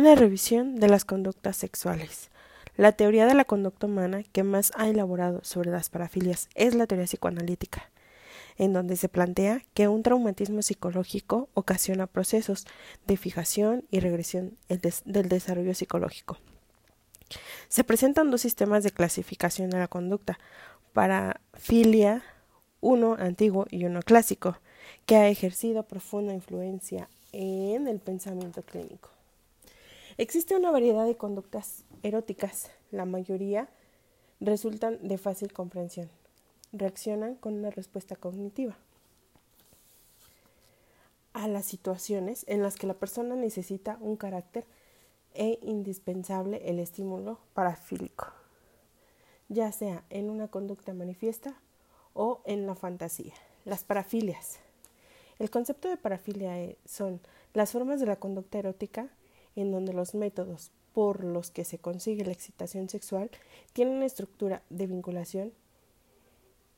Una revisión de las conductas sexuales. La teoría de la conducta humana que más ha elaborado sobre las parafilias es la teoría psicoanalítica, en donde se plantea que un traumatismo psicológico ocasiona procesos de fijación y regresión del desarrollo psicológico. Se presentan dos sistemas de clasificación de la conducta, parafilia, uno antiguo y uno clásico, que ha ejercido profunda influencia en el pensamiento clínico. Existe una variedad de conductas eróticas, la mayoría resultan de fácil comprensión, reaccionan con una respuesta cognitiva a las situaciones en las que la persona necesita un carácter e indispensable el estímulo parafílico, ya sea en una conducta manifiesta o en la fantasía. Las parafilias. El concepto de parafilia e, son las formas de la conducta erótica en donde los métodos por los que se consigue la excitación sexual tienen una estructura de vinculación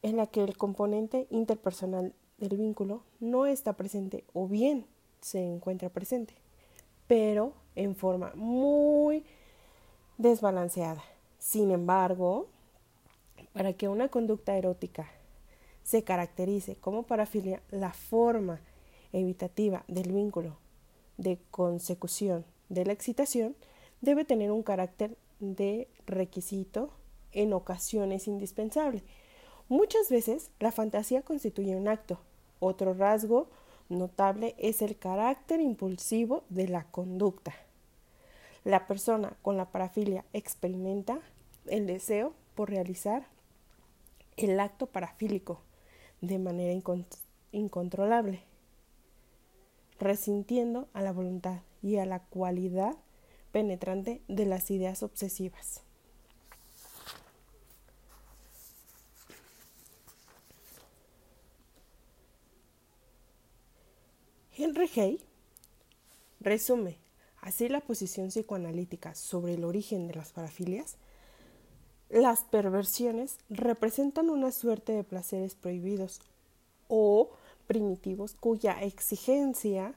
en la que el componente interpersonal del vínculo no está presente o bien se encuentra presente, pero en forma muy desbalanceada. Sin embargo, para que una conducta erótica se caracterice como parafilia, la forma evitativa del vínculo de consecución de la excitación debe tener un carácter de requisito en ocasiones indispensable. Muchas veces la fantasía constituye un acto. Otro rasgo notable es el carácter impulsivo de la conducta. La persona con la parafilia experimenta el deseo por realizar el acto parafílico de manera incontrolable, resintiendo a la voluntad y a la cualidad penetrante de las ideas obsesivas. Henry Hay resume así la posición psicoanalítica sobre el origen de las parafilias. Las perversiones representan una suerte de placeres prohibidos o primitivos cuya exigencia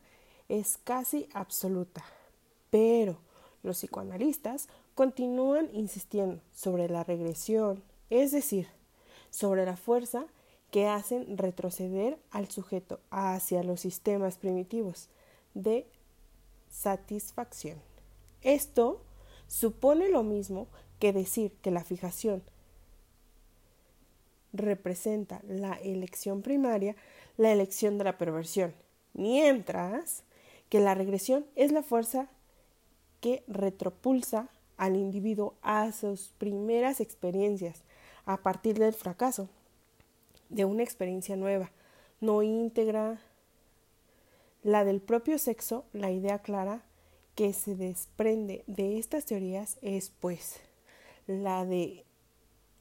es casi absoluta. Pero los psicoanalistas continúan insistiendo sobre la regresión, es decir, sobre la fuerza que hacen retroceder al sujeto hacia los sistemas primitivos de satisfacción. Esto supone lo mismo que decir que la fijación representa la elección primaria, la elección de la perversión, mientras que la regresión es la fuerza que retropulsa al individuo a sus primeras experiencias a partir del fracaso de una experiencia nueva, no íntegra, la del propio sexo, la idea clara que se desprende de estas teorías es, pues, la de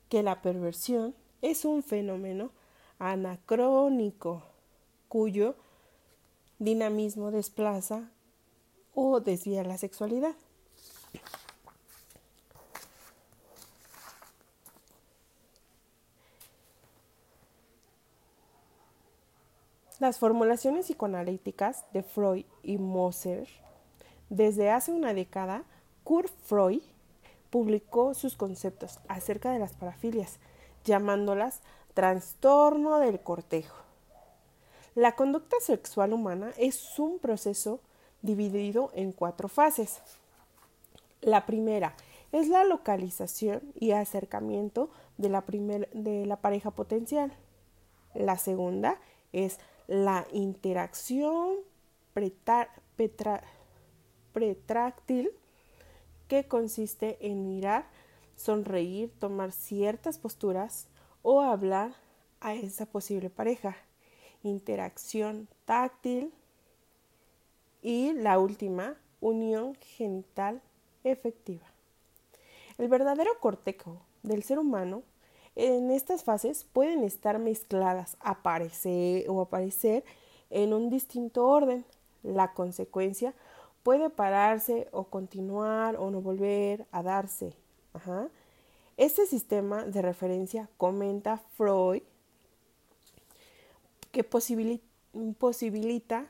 que la perversión es un fenómeno anacrónico cuyo dinamismo desplaza o desvía la sexualidad. Las formulaciones psicoanalíticas de Freud y Moser desde hace una década, Kurt Freud publicó sus conceptos acerca de las parafilias, llamándolas trastorno del cortejo. La conducta sexual humana es un proceso dividido en cuatro fases. La primera es la localización y acercamiento de la, pareja potencial. La segunda es la interacción pretráctil que consiste en mirar, sonreír, tomar ciertas posturas o hablar a esa posible pareja. Interacción táctil y la última, unión genital efectiva. El verdadero cortejo del ser humano en estas fases pueden estar mezcladas, aparecer o aparecer en un distinto orden. La consecuencia puede pararse o continuar o no volver a darse. Este sistema de referencia comenta Freud que posibilita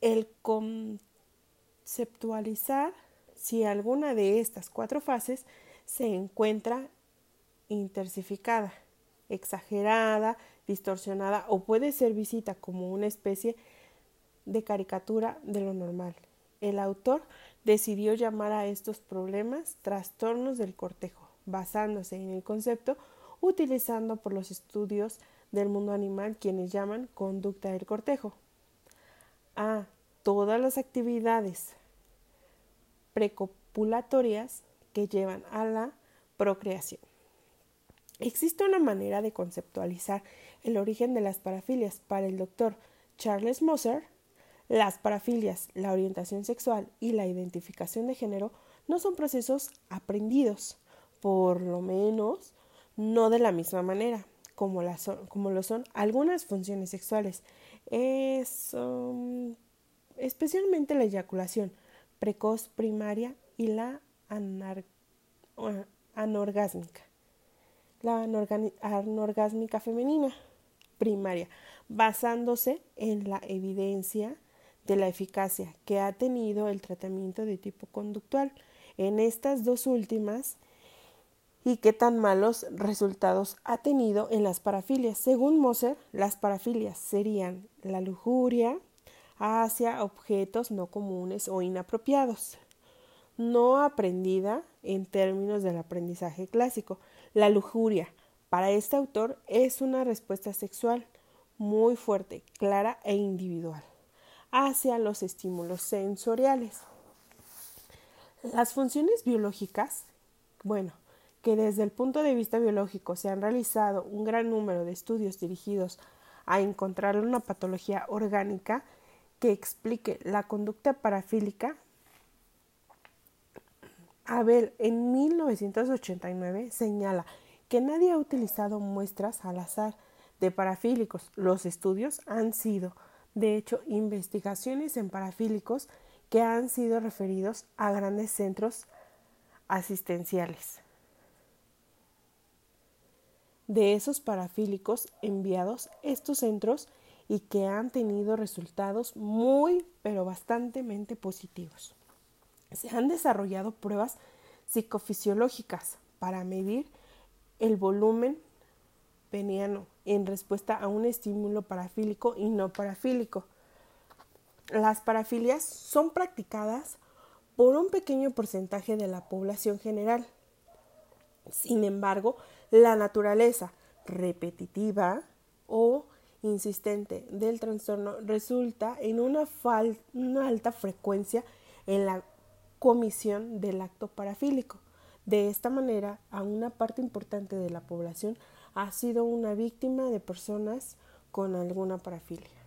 el conceptualizar si alguna de estas cuatro fases se encuentra intersificada, exagerada, distorsionada o puede ser visita como una especie de caricatura de lo normal. El autor decidió llamar a estos problemas trastornos del cortejo, basándose en el concepto utilizando por los estudios del mundo animal quienes llaman conducta del cortejo. A todas las actividades precopulatorias que llevan a la procreación. Existe una manera de conceptualizar el origen de las parafilias para el doctor Charles Moser. Las parafilias, la orientación sexual y la identificación de género no son procesos aprendidos, por lo menos no de la misma manera como, como lo son algunas funciones sexuales, es um, especialmente la eyaculación precoz primaria y la anorgásmica. La anorgásmica femenina primaria, basándose en la evidencia de la eficacia que ha tenido el tratamiento de tipo conductual. En estas dos últimas, y qué tan malos resultados ha tenido en las parafilias. Según Moser, las parafilias serían la lujuria hacia objetos no comunes o inapropiados, no aprendida en términos del aprendizaje clásico. La lujuria, para este autor, es una respuesta sexual muy fuerte, clara e individual hacia los estímulos sensoriales. Las funciones biológicas, bueno, que desde el punto de vista biológico se han realizado un gran número de estudios dirigidos a encontrar una patología orgánica que explique la conducta parafílica, Abel en 1989 señala que nadie ha utilizado muestras al azar de parafílicos. Los estudios han sido, de hecho, investigaciones en parafílicos que han sido referidos a grandes centros asistenciales de esos parafílicos enviados a estos centros y que han tenido resultados muy pero bastante positivos. Se han desarrollado pruebas psicofisiológicas para medir el volumen peniano en respuesta a un estímulo parafílico y no parafílico. Las parafilias son practicadas por un pequeño porcentaje de la población general. Sin embargo, la naturaleza repetitiva o insistente del trastorno resulta en una, alta frecuencia en la comisión del acto parafílico. De esta manera, a una parte importante de la población ha sido una víctima de personas con alguna parafilia.